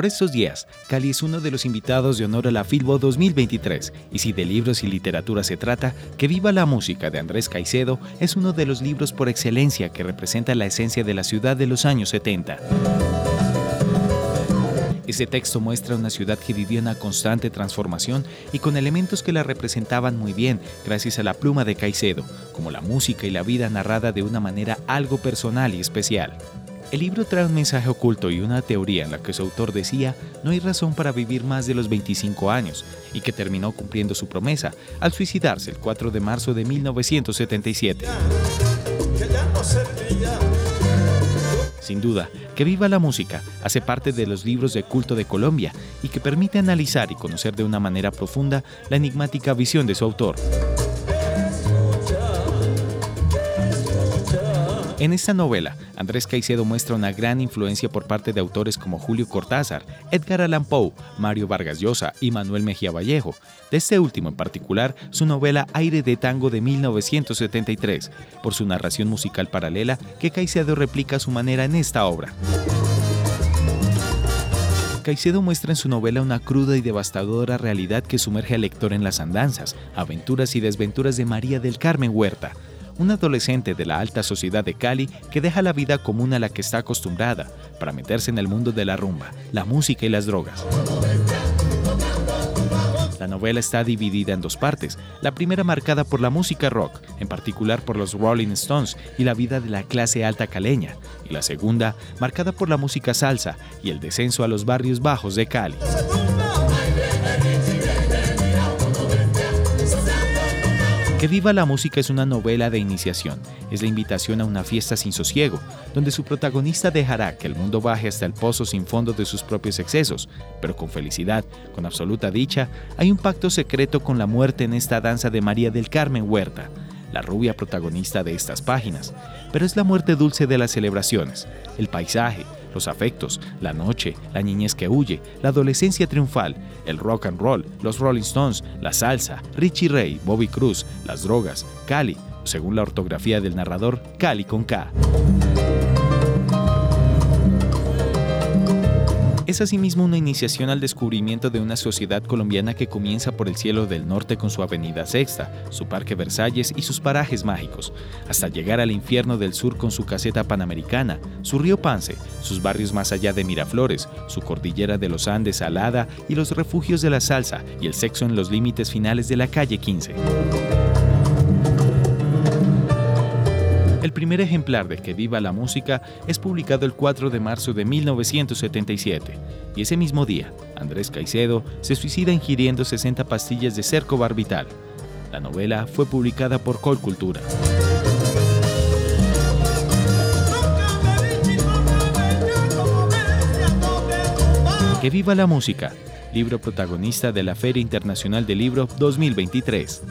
Por estos días, Cali es uno de los invitados de honor a la Filbo 2023, y si de libros y literatura se trata, Que viva la música de Andrés Caicedo es uno de los libros por excelencia que representa la esencia de la ciudad de los años 70. Ese texto muestra una ciudad que vivió una constante transformación y con elementos que la representaban muy bien gracias a la pluma de Caicedo, como la música y la vida narrada de una manera algo personal y especial. El libro trae un mensaje oculto y una teoría en la que su autor decía no hay razón para vivir más de los 25 años y que terminó cumpliendo su promesa al suicidarse el 4 de marzo de 1977. Sin duda, Que viva la música hace parte de los libros de culto de Colombia y que permite analizar y conocer de una manera profunda la enigmática visión de su autor. En esta novela, Andrés Caicedo muestra una gran influencia por parte de autores como Julio Cortázar, Edgar Allan Poe, Mario Vargas Llosa y Manuel Mejía Vallejo. De este último en particular, su novela Aire de Tango de 1973, por su narración musical paralela que Caicedo replica a su manera en esta obra. Caicedo muestra en su novela una cruda y devastadora realidad que sumerge al lector en las andanzas, aventuras y desventuras de María del Carmen Huerta, un adolescente de la alta sociedad de Cali que deja la vida común a la que está acostumbrada para meterse en el mundo de la rumba, la música y las drogas. La novela está dividida en dos partes, la primera marcada por la música rock, en particular por los Rolling Stones y la vida de la clase alta caleña, y la segunda marcada por la música salsa y el descenso a los barrios bajos de Cali. Que viva la música es una novela de iniciación, es la invitación a una fiesta sin sosiego, donde su protagonista dejará que el mundo baje hasta el pozo sin fondo de sus propios excesos, pero con felicidad, con absoluta dicha, hay un pacto secreto con la muerte en esta danza de María del Carmen Huerta, la rubia protagonista de estas páginas, pero es la muerte dulce de las celebraciones, el paisaje, los afectos, la noche, la niñez que huye, la adolescencia triunfal, el rock and roll, los Rolling Stones, la salsa, Richie Ray, Bobby Cruz, las drogas, Cali, según la ortografía del narrador, Cali con K. Es asimismo una iniciación al descubrimiento de una sociedad colombiana que comienza por el cielo del norte con su avenida Sexta, su parque Versalles y sus parajes mágicos, hasta llegar al infierno del sur con su caseta panamericana, su río Pance, sus barrios más allá de Miraflores, su cordillera de los Andes alada y los refugios de la salsa y el sexo en los límites finales de la calle 15. El primer ejemplar de Que viva la música es publicado el 4 de marzo de 1977, y ese mismo día, Andrés Caicedo se suicida ingiriendo 60 pastillas de cerco barbital. La novela fue publicada por Colcultura. Que viva la música, libro protagonista de la Feria Internacional del Libro 2023.